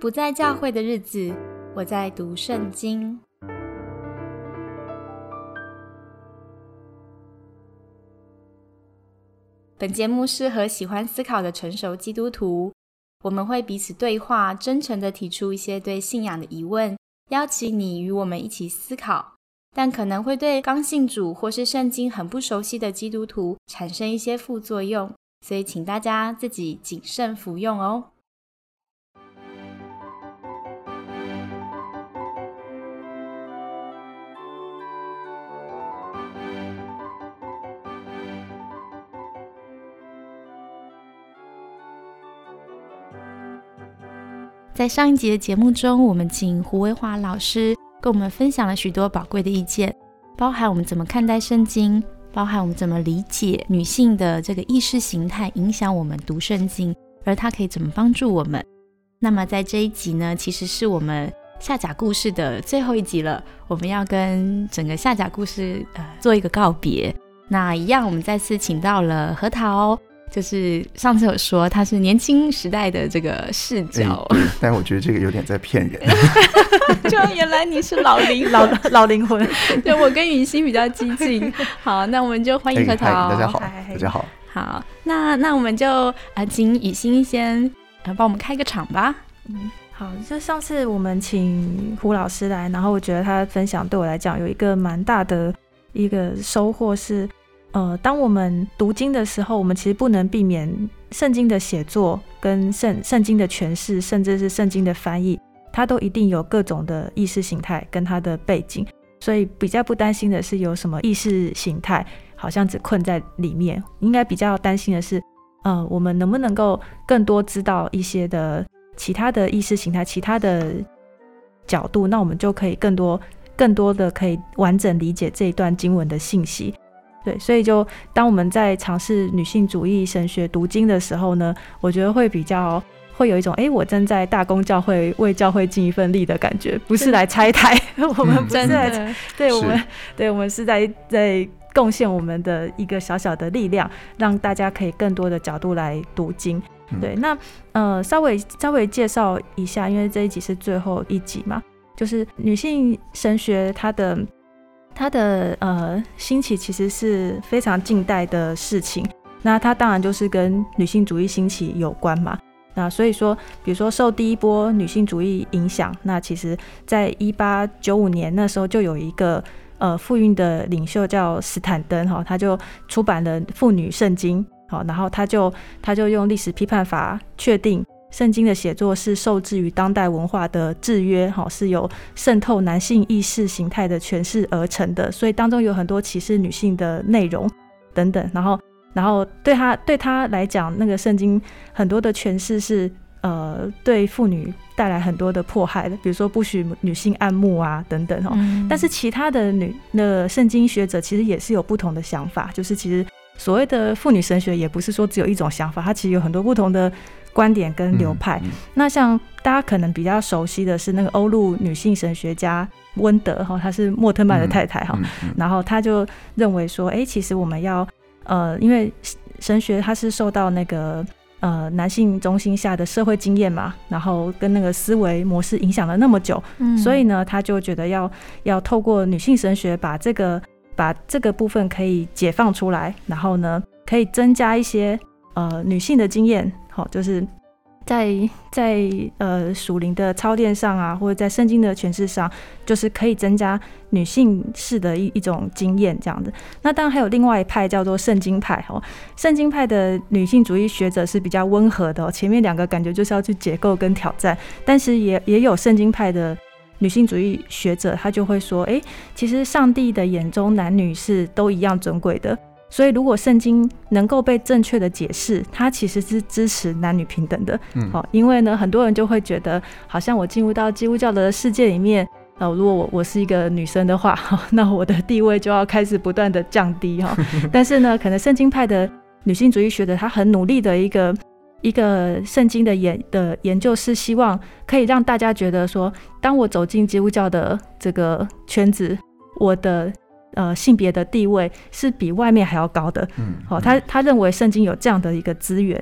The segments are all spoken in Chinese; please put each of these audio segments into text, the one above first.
不在教会的日子，我在读圣经。本节目适合喜欢思考的成熟基督徒，我们会彼此对话，真诚的提出一些对信仰的疑问，邀请你与我们一起思考，但可能会对刚信主或是圣经很不熟悉的基督徒产生一些副作用，所以请大家自己谨慎服用哦。在上一集的节目中，我们请胡维华老师跟我们分享了许多宝贵的意见，包含我们怎么看待圣经，包含我们怎么理解女性的这个意识形态影响我们读圣经，而它可以怎么帮助我们。那么在这一集呢，其实是我们下甲故事的最后一集了，我们要跟整个下甲故事呃做一个告别。那一样，我们再次请到了核桃。就是上次有说他是年轻时代的这个视角，但我觉得这个有点在骗人。就原来你是老灵 老老灵魂，对我跟雨欣比较激进。好，那我们就欢迎核桃。大家好，大家好。好，那那我们就啊，请雨欣先呃帮我们开个场吧。嗯，好，就上次我们请胡老师来，然后我觉得他分享对我来讲有一个蛮大的一个收获是。呃，当我们读经的时候，我们其实不能避免圣经的写作跟圣圣经的诠释，甚至是圣经的翻译，它都一定有各种的意识形态跟它的背景。所以比较不担心的是有什么意识形态好像只困在里面，应该比较担心的是，呃，我们能不能够更多知道一些的其他的意识形态、其他的角度，那我们就可以更多、更多的可以完整理解这一段经文的信息。对，所以就当我们在尝试女性主义神学读经的时候呢，我觉得会比较会有一种，哎，我正在大公教会为教会尽一份力的感觉，不是来拆台，我们不是来，对我们，对我们是在在贡献我们的一个小小的力量，让大家可以更多的角度来读经。对，那呃，稍微稍微介绍一下，因为这一集是最后一集嘛，就是女性神学它的。它的呃兴起其实是非常近代的事情，那它当然就是跟女性主义兴起有关嘛。那所以说，比如说受第一波女性主义影响，那其实在一八九五年那时候就有一个呃妇运的领袖叫斯坦登哈，他就出版了《妇女圣经》好，然后他就他就用历史批判法确定。圣经的写作是受制于当代文化的制约，哈，是由渗透男性意识形态的诠释而成的，所以当中有很多歧视女性的内容等等。然后，然后对他对他来讲，那个圣经很多的诠释是呃对妇女带来很多的迫害的，比如说不许女性按牧啊等等哈。但是其他的女那圣经学者其实也是有不同的想法，就是其实所谓的妇女神学也不是说只有一种想法，它其实有很多不同的。观点跟流派，那像大家可能比较熟悉的是那个欧陆女性神学家温德哈，她是莫特曼的太太哈，然后她就认为说，哎，其实我们要呃，因为神学它是受到那个呃男性中心下的社会经验嘛，然后跟那个思维模式影响了那么久，所以呢，她就觉得要要透过女性神学把这个把这个部分可以解放出来，然后呢，可以增加一些呃女性的经验。好，就是在在呃属灵的操练上啊，或者在圣经的诠释上，就是可以增加女性式的一一种经验这样子。那当然还有另外一派叫做圣经派哦，圣经派的女性主义学者是比较温和的，前面两个感觉就是要去解构跟挑战，但是也也有圣经派的女性主义学者，他就会说，哎，其实上帝的眼中男女是都一样尊贵的。所以，如果圣经能够被正确的解释，它其实是支持男女平等的。嗯，好，因为呢，很多人就会觉得，好像我进入到基督教的世界里面，呃，如果我我是一个女生的话，那我的地位就要开始不断的降低哈。但是呢，可能圣经派的女性主义学者，她很努力的一个一个圣经的研的研究，是希望可以让大家觉得说，当我走进基督教的这个圈子，我的。呃，性别的地位是比外面还要高的。嗯，好，他他认为圣经有这样的一个资源，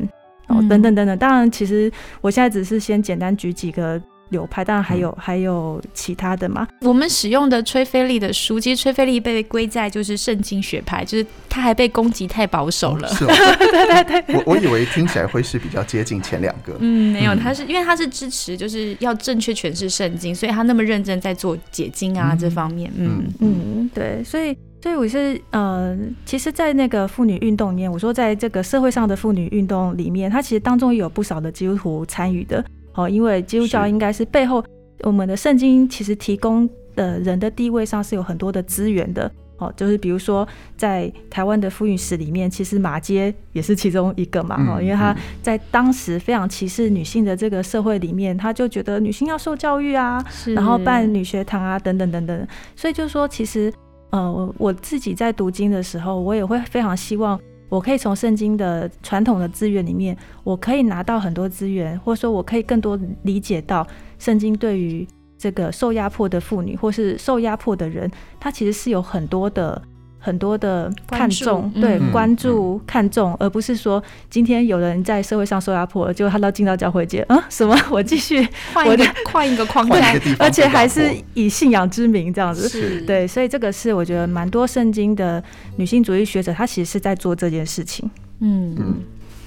哦，等等等等。当然，其实我现在只是先简单举几个。流派，当然还有还有其他的嘛。我们使用的崔菲利的书，其实崔菲利被归在就是圣经学派，就是他还被攻击太保守了。是 对对对，我我以为听起来会是比较接近前两个。嗯，没有，他是因为他是支持就是要正确诠释圣经，所以他那么认真在做解经啊这方面。嗯嗯，对，所以所以我是呃，其实，在那个妇女运动里面，我说在这个社会上的妇女运动里面，它其实当中也有不少的基督徒参与的。哦，因为基督教应该是背后我们的圣经其实提供的人的地位上是有很多的资源的。哦，就是比如说在台湾的妇女史里面，其实马街也是其中一个嘛。哦，因为他在当时非常歧视女性的这个社会里面，他就觉得女性要受教育啊，然后办女学堂啊，等等等等。所以就是说，其实呃，我自己在读经的时候，我也会非常希望。我可以从圣经的传统的资源里面，我可以拿到很多资源，或者说我可以更多理解到圣经对于这个受压迫的妇女或是受压迫的人，他其实是有很多的。很多的看重，对关注看重，而不是说今天有人在社会上受压迫，结果他到进到教会界，啊什么？我继续换一个换一个框架，而且还是以信仰之名这样子，对，所以这个是我觉得蛮多圣经的女性主义学者，她其实是在做这件事情。嗯。嗯，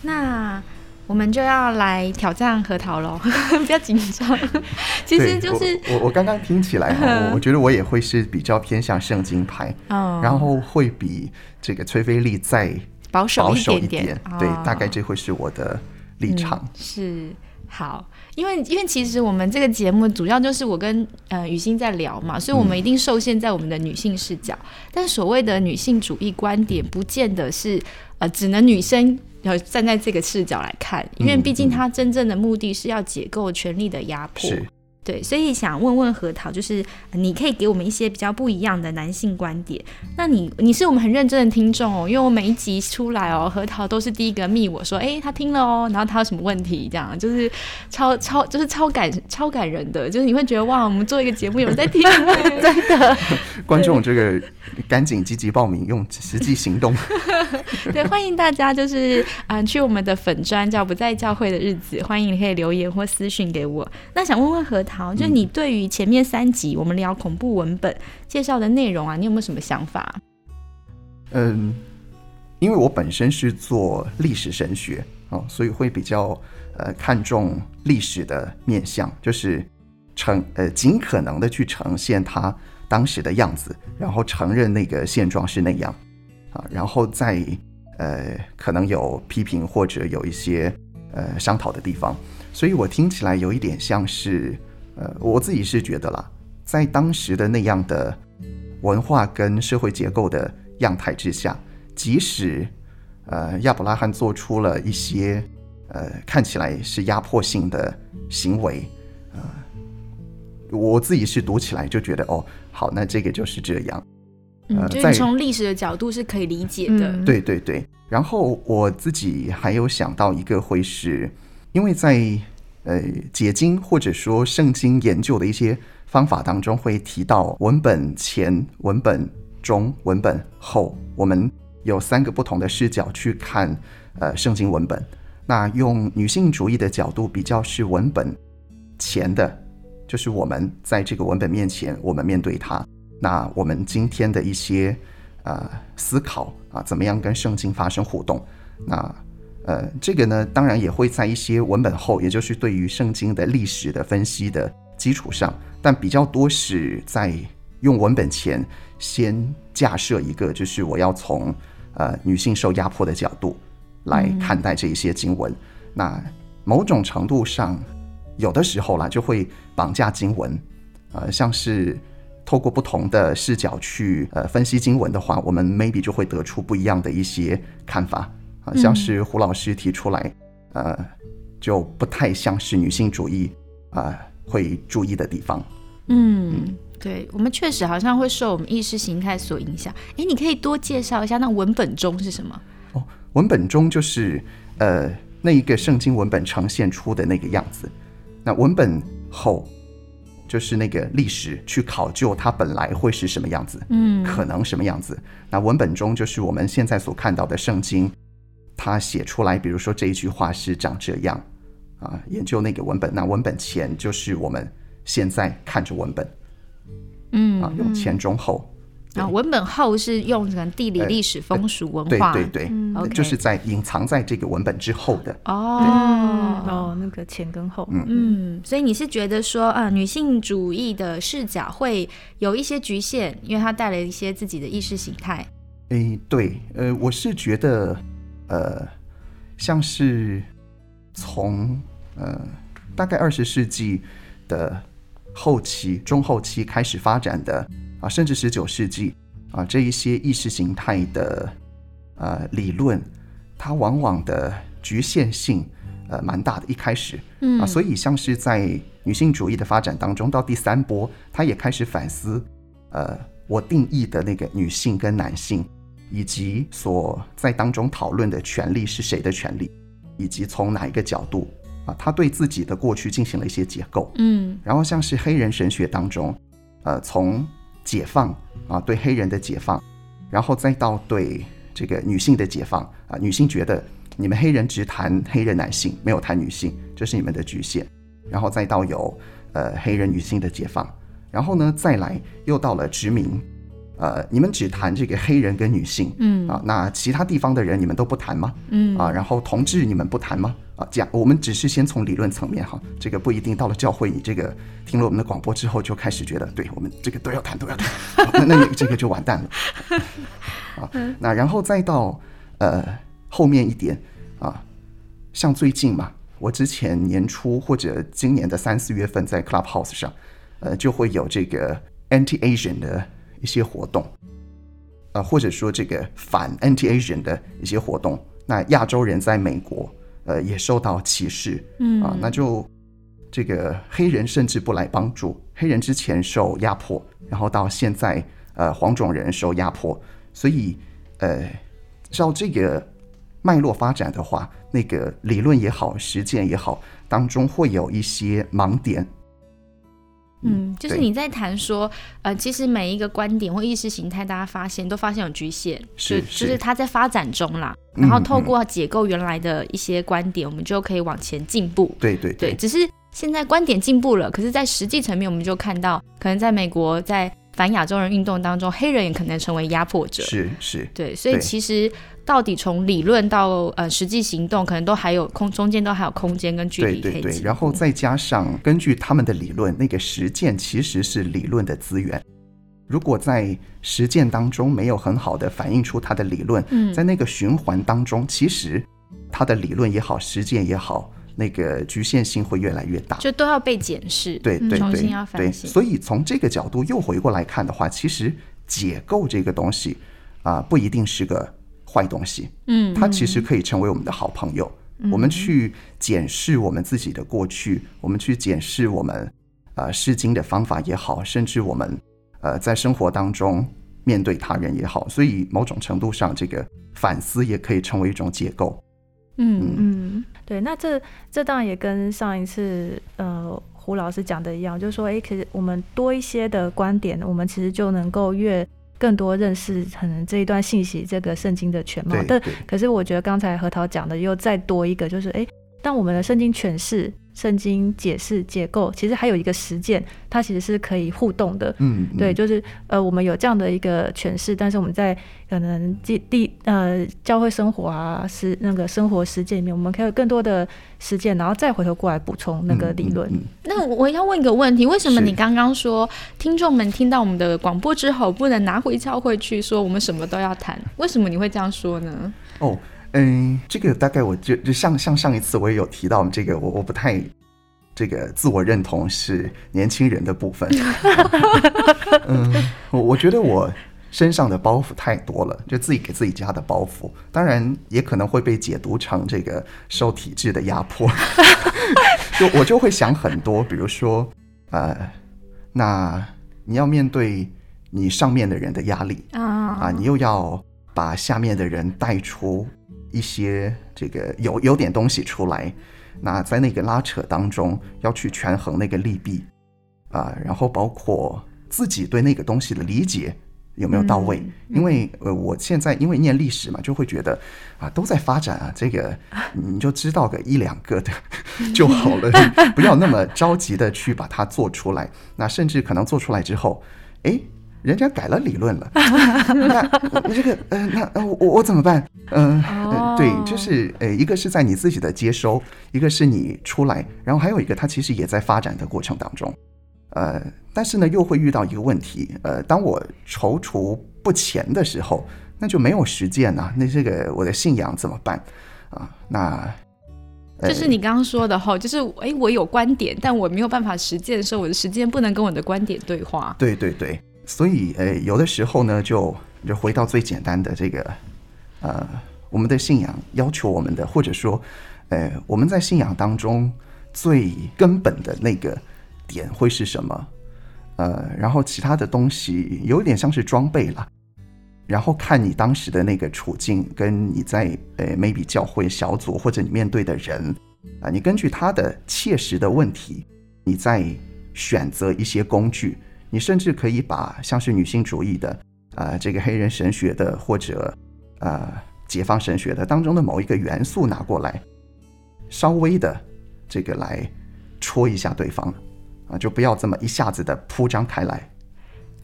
那。我们就要来挑战核桃喽，不要紧张。其实就是我我刚刚听起来哈，我觉得我也会是比较偏向圣经派，然后会比这个崔菲利再保守一点点。对，大概这会是我的立场。是好，因为因为其实我们这个节目主要就是我跟呃雨欣在聊嘛，所以我们一定受限在我们的女性视角。但所谓的女性主义观点，不见得是呃只能女生。要站在这个视角来看，因为毕竟他真正的目的是要解构权力的压迫。对，所以想问问核桃，就是你可以给我们一些比较不一样的男性观点。那你你是我们很认真的听众哦，因为我每一集出来哦，核桃都是第一个密我说，哎，他听了哦，然后他有什么问题，这样就是超超就是超感超感人的，就是你会觉得哇，我们做一个节目有人在听，真的。观众这个赶紧积极报名，用实际行动。对，欢迎大家就是啊，去我们的粉专叫不在教会的日子，欢迎你可以留言或私讯给我。那想问问核桃。好，就你对于前面三集我们聊恐怖文本介绍的内容啊，你有没有什么想法？嗯，因为我本身是做历史神学啊，所以会比较呃看重历史的面相，就是呈呃尽可能的去呈现它当时的样子，然后承认那个现状是那样啊，然后再呃可能有批评或者有一些呃商讨的地方，所以我听起来有一点像是。呃，我自己是觉得啦，在当时的那样的文化跟社会结构的样态之下，即使呃亚伯拉罕做出了一些呃看起来是压迫性的行为，呃，我自己是读起来就觉得哦，好，那这个就是这样。嗯，就是从历史的角度是可以理解的。对对对。然后我自己还有想到一个会是，因为在。呃，解经或者说圣经研究的一些方法当中，会提到文本前、文本中、文本后，我们有三个不同的视角去看呃圣经文本。那用女性主义的角度比较是文本前的，就是我们在这个文本面前，我们面对它，那我们今天的一些呃思考啊，怎么样跟圣经发生互动？那。呃，这个呢，当然也会在一些文本后，也就是对于圣经的历史的分析的基础上，但比较多是在用文本前先架设一个，就是我要从呃女性受压迫的角度来看待这一些经文。那某种程度上，有的时候啦，就会绑架经文，呃，像是透过不同的视角去呃分析经文的话，我们 maybe 就会得出不一样的一些看法。好像是胡老师提出来，呃，就不太像是女性主义啊会注意的地方。嗯，对，我们确实好像会受我们意识形态所影响。哎，你可以多介绍一下那文本中是什么？哦，文本中就是呃那一个圣经文本呈现出的那个样子。那文本后就是那个历史去考究它本来会是什么样子，嗯，可能什么样子。那文本中就是我们现在所看到的圣经。他写出来，比如说这一句话是长这样啊，研究那个文本，那文本前就是我们现在看着文本，嗯啊，用前中后。啊文本后是用可能地理、历史、风俗、文化，对对对，就是在隐藏在这个文本之后的。哦。哦，那个前跟后，嗯嗯，所以你是觉得说，啊，女性主义的视角会有一些局限，因为它带了一些自己的意识形态。诶，对，呃，我是觉得，呃，像是从呃大概二十世纪的后期、中后期开始发展的啊，甚至十九世纪啊，这一些意识形态的呃理论，它往往的局限性呃蛮大的。一开始，嗯啊，所以像是在女性主义的发展当中，到第三波，它也开始反思，呃，我定义的那个女性跟男性，以及所在当中讨论的权利是谁的权利，以及从哪一个角度啊，他对自己的过去进行了一些解构。嗯然后像是黑人神学当中，呃，从解放啊对黑人的解放，然后再到对这个女性的解放啊，女性觉得你们黑人只谈黑人男性，没有谈女性，这是你们的局限。然后再到有呃黑人女性的解放，然后呢再来又到了殖民，呃，你们只谈这个黑人跟女性，嗯啊，那其他地方的人你们都不谈吗？嗯啊，然后同志你们不谈吗？啊，这样我们只是先从理论层面哈，这个不一定到了教会，你这个听了我们的广播之后就开始觉得，对我们这个都要谈都要谈，啊那那 这个就完蛋了。啊，那然后再到呃后面一点啊，像最近嘛，我之前年初或者今年的三四月份在 Clubhouse 上，呃，就会有这个 Anti Asian 的一些活动。呃，或者说这个反 anti-Asian 的一些活动，那亚洲人在美国，呃，也受到歧视，嗯。啊，那就这个黑人甚至不来帮助，黑人之前受压迫，然后到现在，呃，黄种人受压迫，所以，呃，照这个脉络发展的话，那个理论也好，实践也好，当中会有一些盲点，嗯，就是你在谈说，呃，其实每一个观点或意识形态，大家发现都发现有局限，是就就是它在发展中啦。嗯然后透过解构原来的一些观点，我们就可以往前进步。对对对，只是现在观点进步了，可是，在实际层面，我们就看到，可能在美国在反亚洲人运动当中，黑人也可能成为压迫者。是是，对，所以其实到底从理论到呃实际行动，可能都还有空中间都还有空间跟距离对对对，然后再加上根据他们的理论，那个实践其实是理论的资源。如果在实践当中没有很好的反映出他的理论，嗯在那个循环当中，其实他的理论也好，实践也好，那个局限性会越来越大。就都要被检视，对对对重新要反对，省。所以从这个角度又回过来看的话，其实解构这个东西啊、不一定是个坏东西。嗯，它其实可以成为我们的好朋友。我们去检视我们自己的过去，我们去检视我们呃释经的方法也好，甚至我们呃在生活当中面对他人也好，所以某种程度上，这个反思也可以成为一种解构。嗯嗯，对，那这这当然也跟上一次呃胡老师讲的一样，就是说，哎，其实我们多一些的观点，我们其实就能够越更多认识可能这一段信息这个圣经的全貌。但可是我觉得刚才核桃讲的又再多一个，就是哎，当我们的圣经诠释、圣经解释、结构，其实还有一个实践，它其实是可以互动的。嗯，嗯对，就是呃，我们有这样的一个诠释，但是我们在可能地地呃教会生活啊，实那个生活实践里面，我们可以有更多的实践，然后再回头过来补充那个理论。嗯嗯嗯那我要问一个问题，为什么你刚刚说听众们听到我们的广播之后，不能拿回教会去说我们什么都要谈？为什么你会这样说呢？哦，嗯，这个大概我就就像像上一次我也有提到，这个我我不太这个自我认同是年轻人的部分。嗯，我我觉得我身上的包袱太多了，就自己给自己加的包袱，当然也可能会被解读成这个受体制的压迫。就我就会想很多，比如说，呃，那你要面对你上面的人的压力，啊啊，你又要把下面的人带出一些这个有有点东西出来，那在那个拉扯当中要去权衡那个利弊啊，然后包括自己对那个东西的理解有没有到位？嗯因为呃，我现在因为念历史嘛，就会觉得啊，都在发展啊，这个你就知道个一两个的 就好了，不要那么着急的去把它做出来。那甚至可能做出来之后，哎，人家改了理论了，那这个呃，那呃我我怎么办？嗯、呃，对，就是呃，一个是在你自己的接收，一个是你出来，然后还有一个，它其实也在发展的过程当中。呃，但是呢，又会遇到一个问题，呃，当我踌躇不前的时候，那就没有实践呐、那这个我的信仰怎么办啊？那呃就是你刚刚说的哈，就是哎，我有观点，但我没有办法实践的时候，我的实践不能跟我的观点对话。对对对，所以呃，有的时候呢，就就回到最简单的这个，呃，我们的信仰要求我们的，或者说，呃，我们在信仰当中最根本的那个点会是什么？呃，然后其他的东西有点像是装备了，然后看你当时的那个处境，跟你在呃 maybe 教会小组或者你面对的人啊、你根据他的切实的问题，你再选择一些工具。你甚至可以把像是女性主义的，呃，这个黑人神学的或者呃解放神学的当中的某一个元素拿过来，稍微的这个来戳一下对方，啊，就不要这么一下子的铺张开来。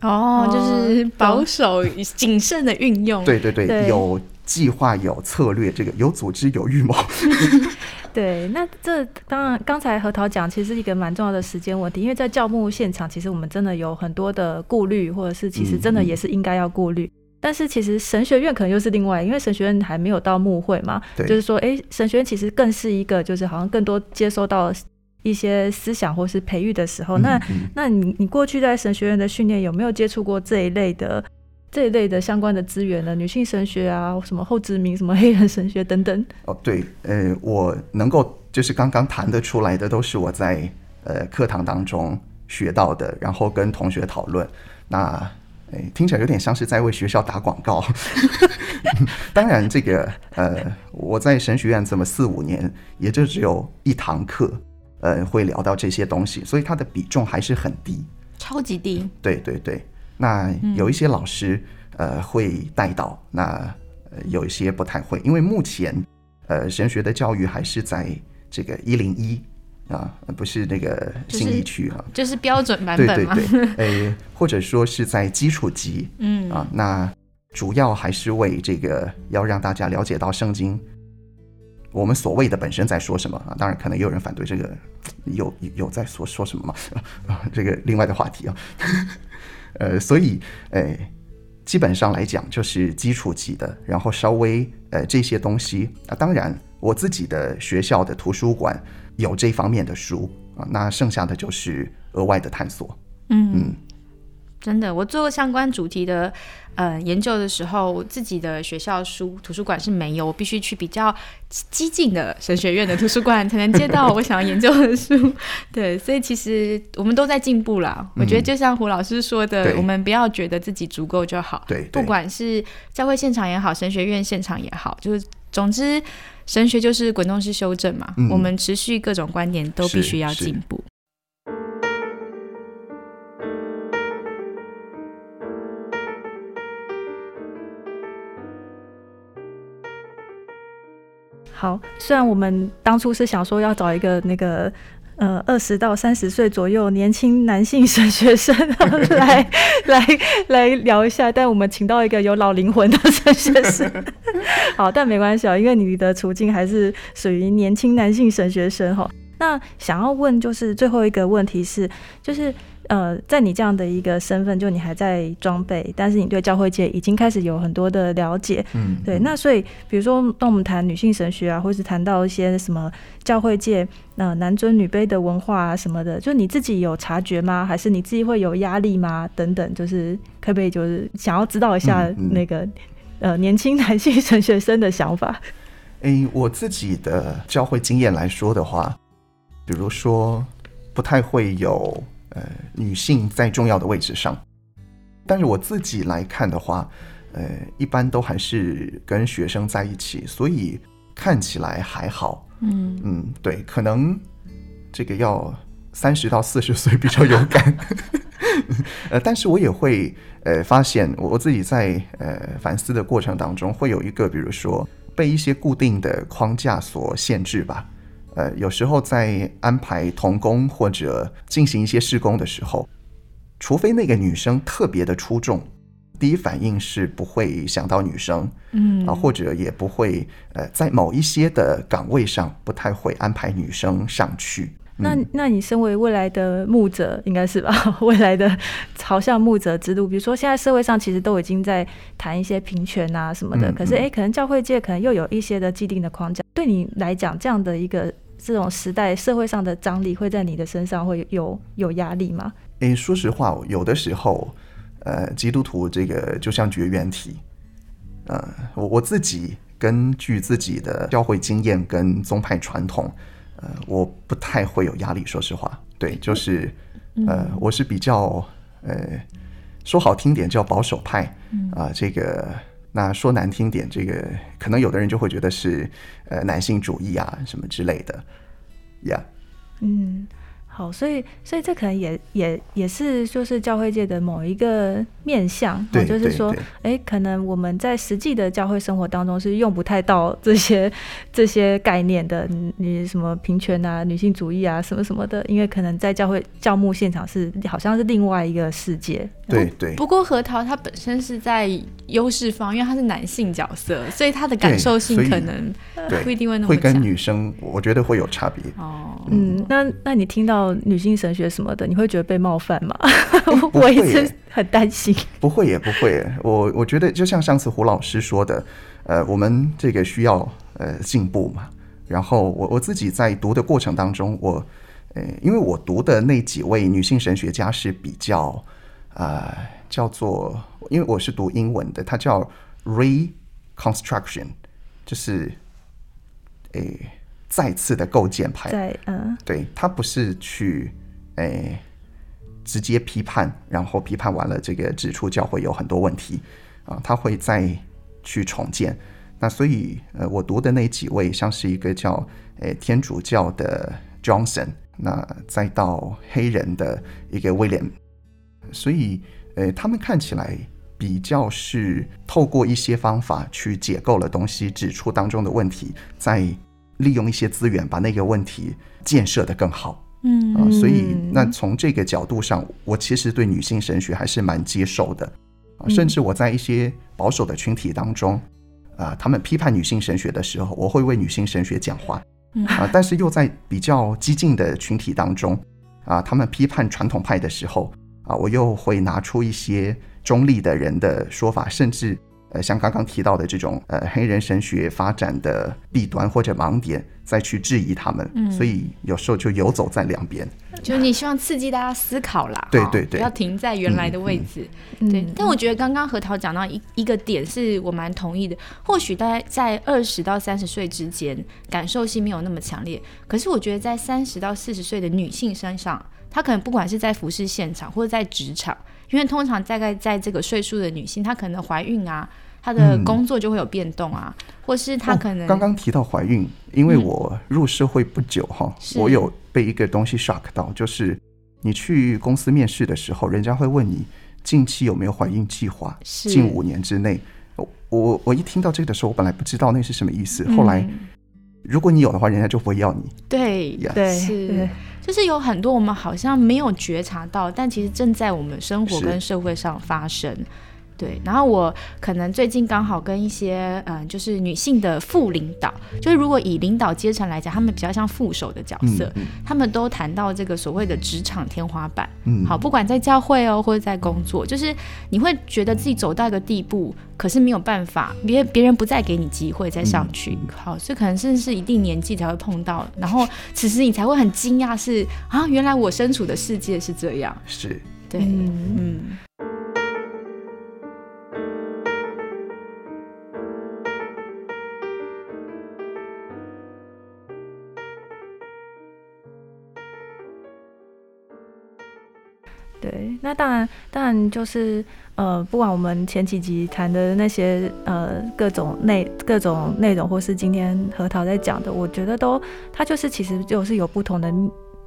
哦，就是保守、谨慎的运用。对对对，对有计划、有策略，这个有组织、有预谋。对，那这当然，刚才核桃讲，其实是一个蛮重要的时间问题，因为在教牧现场，其实我们真的有很多的顾虑，或者是其实真的也是应该要顾虑。但是其实神学院可能又是另外，因为神学院还没有到牧会嘛，对就是说，哎，神学院其实更是一个，就是好像更多接收到一些思想或是培育的时候，那嗯那你你过去在神学院的训练有没有接触过这一类的这一类的相关的资源呢？女性神学啊，什么后殖民、什么黑人神学等等。哦，对，呃，我能够就是刚刚谈得出来的，都是我在呃课堂当中学到的，然后跟同学讨论。那诶，听起来有点像是在为学校打广告。当然，这个呃，我在神学院这么四五年，也就只有一堂课，呃，会聊到这些东西，所以它的比重还是很低。超级低。对对对，那有一些老师、呃会带到，那呃有一些不太会，因为目前呃神学的教育还是在这个一零一啊，不是那个就是信义区啊，就是标准版本嘛。对对，呃或者说是在基础级嗯啊，那主要还是为这个要让大家了解到圣经。我们所谓的本身在说什么啊？当然，可能也有人反对这个，有有在说说什么吗？啊，这个另外的话题啊。呃，所以呃，基本上来讲就是基础级的，然后稍微呃这些东西啊，当然我自己的学校的图书馆有这方面的书啊，那剩下的就是额外的探索。嗯嗯，真的，我做相关主题的呃研究的时候，我自己的学校书图书馆是没有，我必须去比较激进的神学院的图书馆才能借到我想要研究的书。对，所以其实我们都在进步啦。我觉得就像胡老师说的，对我们不要觉得自己足够就好，对对不管是教会现场也好，神学院现场也好，就是总之神学就是滚动式修正嘛，嗯我们持续各种观点都必须要进步。好，虽然我们当初是想说要找一个那个呃二十到三十岁左右年轻男性神学生 来 来来聊一下，但我们请到一个有老灵魂的神学生。好，但没关系啊，因为你的处境还是属于年轻男性神学生哈。那想要问就是最后一个问题是，就是呃，在你这样的一个身份，就你还在装备，但是你对教会界已经开始有很多的了解，嗯，对，嗯那所以比如说，当我们谈女性神学啊，或是谈到一些什么教会界呃男尊女卑的文化啊什么的，就你自己有察觉吗？还是你自己会有压力吗？等等，就是可不可以就是想要知道一下嗯嗯那个、呃年轻男性神学生的想法？诶，我自己的教会经验来说的话，比如说不太会有呃女性在重要的位置上，但是我自己来看的话，呃，一般都还是跟学生在一起，所以看起来还好。嗯，嗯，对，可能这个要三十到四十岁比较有感。呃，但是我也会呃发现，我我自己在呃反思的过程当中，会有一个，比如说被一些固定的框架所限制吧。呃，有时候在安排童工或者进行一些施工的时候，除非那个女生特别的出众，第一反应是不会想到女生，嗯啊，或者也不会呃在某一些的岗位上不太会安排女生上去。那那你身为未来的牧者，应该是吧？未来的朝向牧者之路，比如说现在社会上其实都已经在谈一些平权啊什么的，嗯可是诶，可能教会界可能又有一些的既定的框架，对你来讲，这样的一个这种时代社会上的张力，会在你的身上会有有压力吗？诶，说实话，有的时候，呃，基督徒这个就像绝缘体，呃，我我自己根据自己的教会经验跟宗派传统，呃，我不太会有压力。说实话，对，就是，呃，我是比较，呃，说好听点叫保守派，啊、这个。那说难听点，这个可能有的人就会觉得是呃男性主义啊什么之类的。呀嗯，好，所以所以这可能也也也是就是教会界的某一个面向，对哦就是说哎，可能我们在实际的教会生活当中是用不太到这些这些概念的，你你什么平权啊、女性主义啊什么什么的，因为可能在教会教牧现场是好像是另外一个世界，对对，不过核桃它本身是在优势方，因为他是男性角色，所以他的感受性可能对不一定会那么会跟女生，我觉得会有差别。哦。嗯，那那你听到女性神学什么的，你会觉得被冒犯吗？不我一直很担心。不会也不会，我我觉得就像上次胡老师说的，呃，我们这个需要呃进步嘛。然后我我自己在读的过程当中，我呃，因为我读的那几位女性神学家是比较呃叫做，因为我是读英文的，它叫 reconstruction，就是诶再次的构建派。对嗯对他不是去诶、直接批判，然后批判完了这个指出教会有很多问题啊，他会再去重建。那所以呃，我读的那几位像是一个叫诶、天主教的 Johnson，那再到黑人的一个 William，，所以呃，他们看起来。比较是透过一些方法去解构了东西，指出当中的问题，再利用一些资源把那个问题建设得更好。嗯。啊，所以嗯。那从这个角度上，我其实对女性神学还是蛮接受的。啊，嗯。甚至我在一些保守的群体当中，啊，他们批判女性神学的时候，我会为女性神学讲话。嗯。啊，但是又在比较激进的群体当中，啊，他们批判传统派的时候，啊，我又会拿出一些中立的人的说法，甚至呃，像刚刚提到的这种呃黑人神学发展的弊端或者盲点，再去质疑他们，嗯。所以有时候就游走在两边。就是你希望刺激大家思考啦，对对对。不要停在原来的位置。对嗯，但我觉得刚刚核桃讲到一一个点是我蛮同意的，或许大家在二十到三十岁之间感受性没有那么强烈，可是我觉得在三十到四十岁的女性身上，她可能不管是在服饰现场或者在职场，因为通常大概在这个岁数的女性，她可能怀孕啊，她的嗯。工作就会有变动啊，或是她可能、哦、刚刚提到怀孕，因为嗯。我入社会不久哈，是。我有被一个东西 shock 到，就是你去公司面试的时候，人家会问你近期有没有怀孕计划，是。近五年之内。我我我一听到这个的时候，我本来不知道那是什么意思，后来嗯。如果你有的话，人家就不会要你。对呀对是。对，就是有很多我们好像没有觉察到，但其实正在我们生活跟社会上发生。对，然后我可能最近刚好跟一些嗯，就是女性的副领导，就是如果以领导阶层来讲，他们比较像副手的角色，嗯他们都谈到这个所谓的职场天花板。嗯，好，不管在教会哦，或者在工作，就是你会觉得自己走到一个地步，可是没有办法，别别人不再给你机会再上去。好，所以可能甚至是一定年纪才会碰到，然后此时你才会很惊讶是，啊，原来我身处的世界是这样。是对，嗯嗯对，那当然，当然就是呃，不管我们前几集谈的那些呃各种内各种内容，或是今天核桃在讲的，我觉得都它就是其实就是有不同的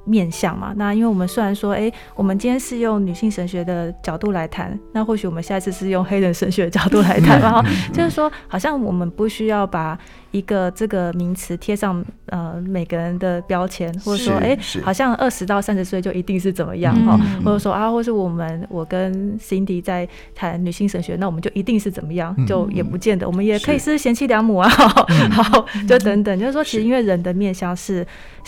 面向嘛。那因为我们虽然说，哎，我们今天是用女性神学的角度来谈，那或许我们下一次是用黑人神学的角度来谈，然后就是说，好像我们不需要把一个这个名词贴上呃每个人的标签，或者说，哎，好像二十到三十岁就一定是怎么样哈，或者说啊，或是我们我跟 Cindy 在谈女性神学，那我们就一定是怎么样，就也不见得，我们也可以是贤妻良母啊，好，就等等，就是说，其实因为人的面相是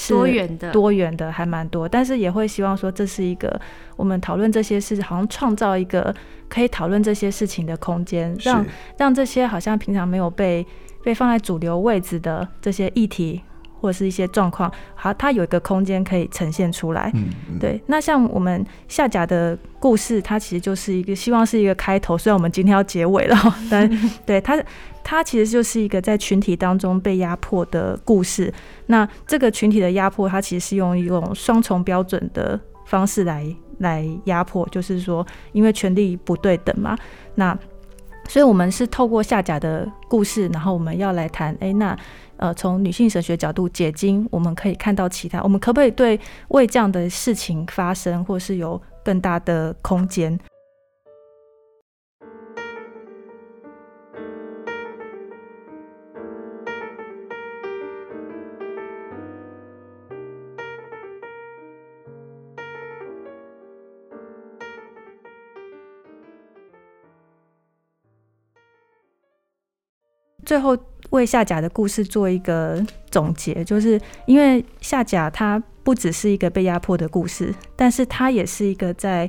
多元的，多元的还蛮多，但是也会希望说，这是一个我们讨论这些事，好像创造一个可以讨论这些事情的空间，让让这些好像平常没有被被放在主流位置的这些议题或者是一些状况，好，它有一个空间可以呈现出来。嗯，对。那像我们下甲的故事，它其实就是一个希望是一个开头，虽然我们今天要结尾了，但 对它。它其实就是一个在群体当中被压迫的故事。那这个群体的压迫，它其实是用一种双重标准的方式来来压迫，就是说，因为权力不对等嘛。那所以我们是透过下甲的故事，然后我们要来谈，哎，那呃，从女性神学角度解经，我们可以看到其他，我们可不可以对为这样的事情发生，或是有更大的空间？最后为夏甲的故事做一个总结，就是因为夏甲他不只是一个被压迫的故事，但是他也是一个在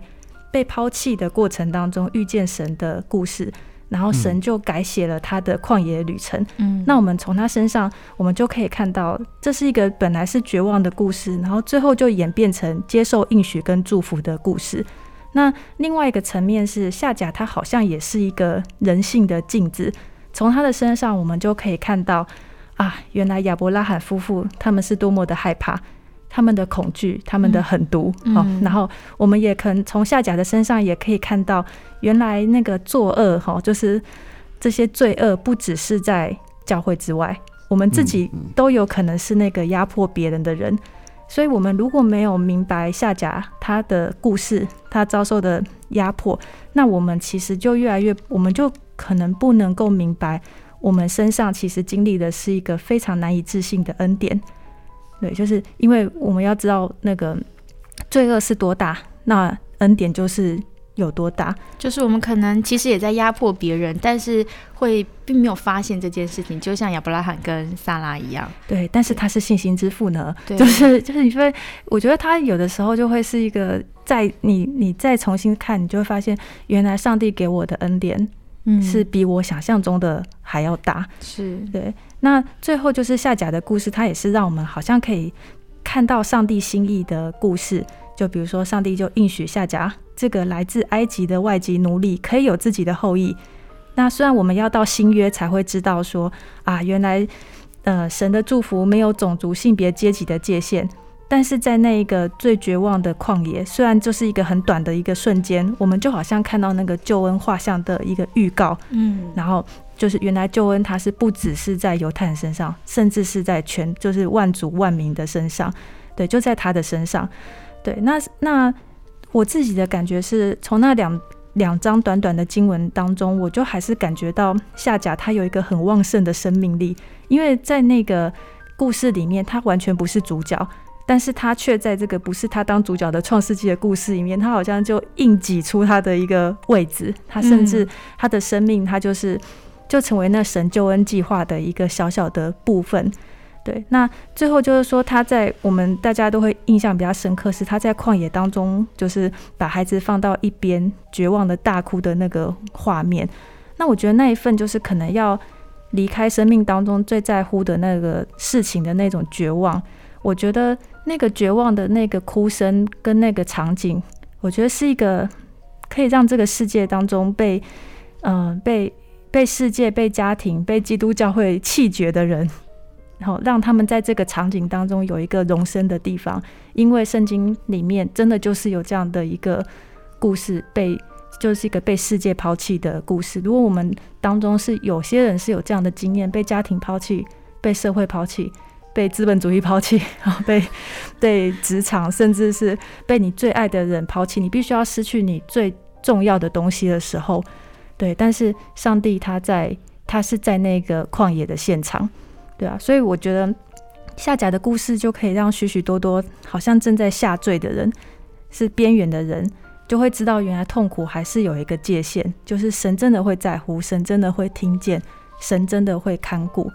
被抛弃的过程当中遇见神的故事，然后神就改写了他的旷野旅程。嗯，那我们从他身上，我们就可以看到，这是一个本来是绝望的故事，然后最后就演变成接受应许跟祝福的故事。那另外一个层面是夏甲，他好像也是一个人性的镜子。从他的身上，我们就可以看到，啊，原来亚伯拉罕夫妇他们是多么的害怕，他们的恐惧，他们的狠毒哦。然后，我们也可能从夏甲的身上也可以看到，原来那个作恶哈，就是这些罪恶不只是在教会之外，我们自己都有可能是那个压迫别人的人。所以，我们如果没有明白夏甲他的故事，他遭受的压迫，那我们其实就越来越，我们就。可能不能够明白，我们身上其实经历的是一个非常难以置信的恩典。对，就是因为我们要知道那个罪恶是多大，那恩典就是有多大。就是我们可能其实也在压迫别人，但是会并没有发现这件事情，就像亚伯拉罕跟萨拉一样。对，但是他是信心之父呢。对，就是就是，你说，我觉得他有的时候就会是一个，在你你再重新看，你就会发现，原来上帝给我的恩典。是比我想象中的还要大，是对。那最后就是夏甲的故事，它也是让我们好像可以看到上帝心意的故事。就比如说，上帝就应许夏甲这个来自埃及的外籍奴隶可以有自己的后裔。那虽然我们要到新约才会知道说啊，原来呃神的祝福没有种族、性别、阶级的界限。但是在那一个最绝望的旷野，虽然就是一个很短的一个瞬间，我们就好像看到那个救恩画像的一个预告，嗯，然后就是原来救恩它是不只是在犹太人身上，甚至是在全就是万族万民的身上，对，就在他的身上，对，那那我自己的感觉是从那两两张短短的经文当中，我就还是感觉到夏甲他有一个很旺盛的生命力，因为在那个故事里面，他完全不是主角。但是他却在这个不是他当主角的创世纪的故事里面，他好像就硬挤出他的一个位置。他甚至他的生命，他就是就成为那神救恩计划的一个小小的部分。对，那最后就是说，他在我们大家都会印象比较深刻，是他在旷野当中，就是把孩子放到一边，绝望的大哭的那个画面。那我觉得那一份就是可能要离开生命当中最在乎的那个事情的那种绝望。我觉得。那个绝望的那个哭声跟那个场景，我觉得是一个可以让这个世界当中被嗯被被世界、被家庭、被基督教会弃绝的人，然后让他们在这个场景当中有一个容身的地方。因为圣经里面真的就是有这样的一个故事，被就是一个被世界抛弃的故事。如果我们当中是有些人是有这样的经验，被家庭抛弃、被社会抛弃。被资本主义抛弃，然后被被职场，甚至是被你最爱的人抛弃，你必须要失去你最重要的东西的时候，对。但是上帝他在，他是在那个旷野的现场，对啊。所以我觉得下甲的故事就可以让许许多多好像正在下坠的人，是边缘的人，就会知道原来痛苦还是有一个界限，就是神真的会在乎，神真的会听见，神真的会看顾。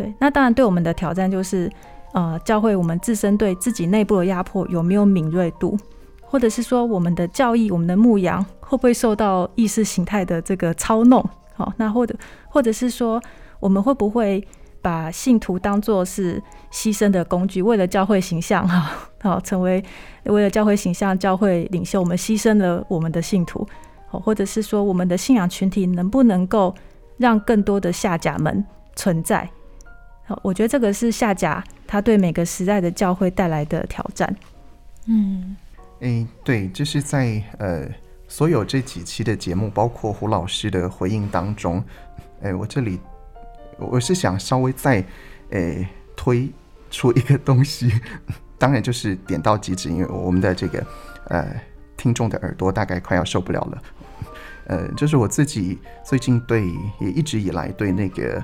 对，那当然对我们的挑战就是，呃，教会我们自身对自己内部的压迫有没有敏锐度，或者是说我们的教义、我们的牧羊会不会受到意识形态的这个操弄？好，那或者或者是说我们会不会把信徒当作是牺牲的工具，为了教会形象哈，好，成为为了教会形象、教会领袖，我们牺牲了我们的信徒，好，或者是说我们的信仰群体能不能够让更多的下甲们存在？我觉得这个是下甲他对每个时代的教会带来的挑战。嗯，诶，对，就是在呃所有这几期的节目，包括胡老师的回应当中，诶，我这里我是想稍微再诶推出一个东西，当然就是点到即止，因为我们的这个呃听众的耳朵大概快要受不了了。呃，就是我自己最近对也一直以来对那个。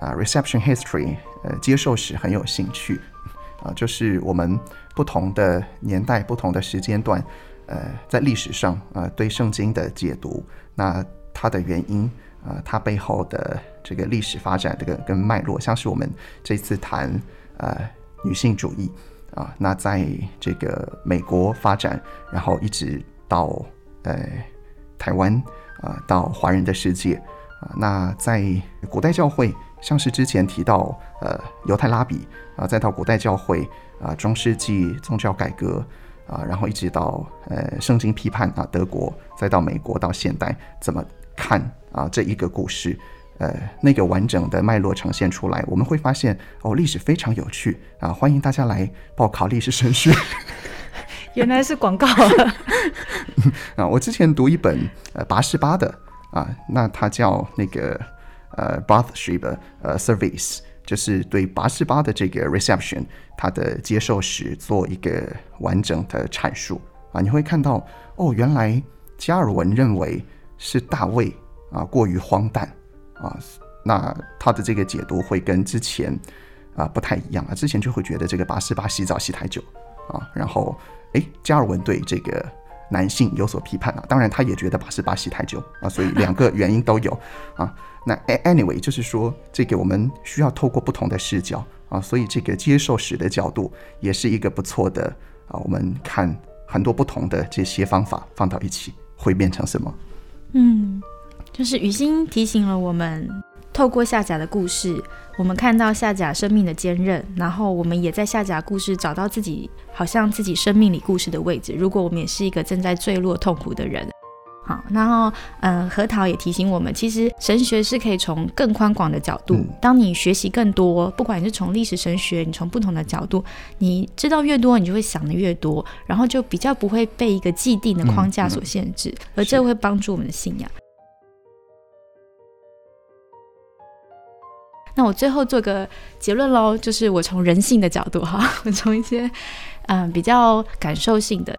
啊，reception history，呃，接受史很有兴趣，啊，就是我们不同的年代、不同的时间段，呃，在历史上啊，对圣经的解读，那它的原因，啊，它背后的这个历史发展这个跟脉络，像是我们这次谈呃女性主义，啊，那在这个美国发展，然后一直到呃台湾，啊，到华人的世界，啊，那在古代教会。像是之前提到，呃，犹太拉比啊，再到古代教会啊，中世纪宗教改革啊，然后一直到呃圣经批判啊，德国，再到美国到现代，怎么看啊这一个故事？呃，那个完整的脉络呈现出来，我们会发现哦，历史非常有趣啊！欢迎大家来报考历史神学。原来是广告 啊！我之前读一本呃八十八的啊，那它叫那个。呃，Bathsheba 呃，service 就是对八十八的这个 reception 它的接受史做一个完整的阐述。啊，你会看到哦，原来加尔文认为是大卫啊过于荒诞。啊，那他的这个解读会跟之前啊不太一样。啊，之前就会觉得这个八十八洗澡洗太久。啊，然后诶，加尔文对这个男性有所批判啊，当然他也觉得八十八洗太久啊，所以两个原因都有啊。那 anyway 就是说，这个我们需要透过不同的视角啊，所以这个接受史的角度也是一个不错的啊。我们看很多不同的这些方法放到一起，会变成什么？嗯，就是雨欣提醒了我们，透过夏甲的故事，我们看到夏甲生命的坚韧，然后我们也在夏甲故事找到自己，好像自己生命里故事的位置。如果我们也是一个正在坠落痛苦的人。好，然后，嗯，核桃也提醒我们，其实神学是可以从更宽广的角度。当你学习更多，不管你是从历史神学，你从不同的角度，你知道越多，你就会想的越多，然后就比较不会被一个既定的框架所限制，而这会帮助我们的信仰。那我最后做个结论喽，就是我从人性的角度哈，我从一些嗯比较感受性的。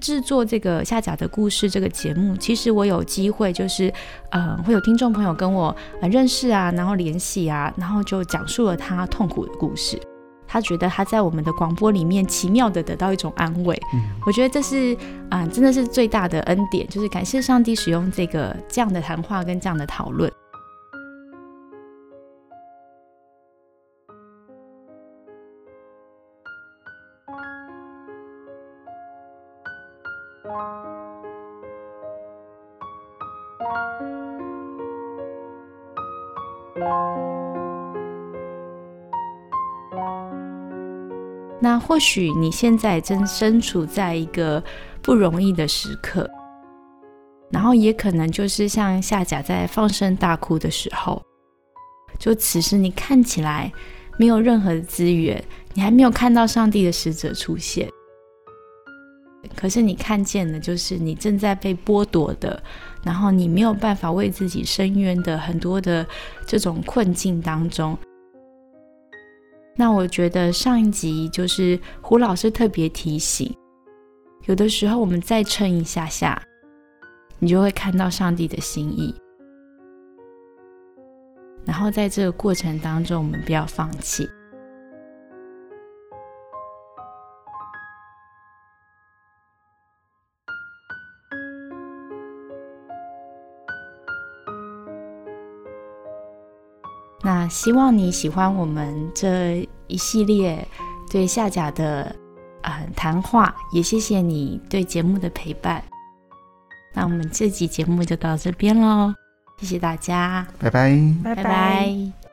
制作这个下甲的故事这个节目，其实我有机会，就是嗯，会有听众朋友跟我认识啊，然后联系啊，然后就讲述了他痛苦的故事。他觉得他在我们的广播里面奇妙的得到一种安慰。我觉得这是啊，真的是最大的恩典，就是感谢上帝使用这个这样的谈话跟这样的讨论。或许你现在正身处在一个不容易的时刻，然后也可能就是像夏甲在放声大哭的时候，就此时你看起来没有任何的资源，你还没有看到上帝的使者出现。可是你看见的，就是你正在被剥夺的，然后你没有办法为自己伸冤的很多的这种困境当中，那我觉得上一集就是胡老师特别提醒，有的时候我们再撑一下下，你就会看到上帝的心意。然后在这个过程当中，我们不要放弃。那希望你喜欢我们这一系列对下甲的呃谈话，也谢谢你对节目的陪伴。那我们这集节目就到这边喽，谢谢大家，拜拜。拜拜拜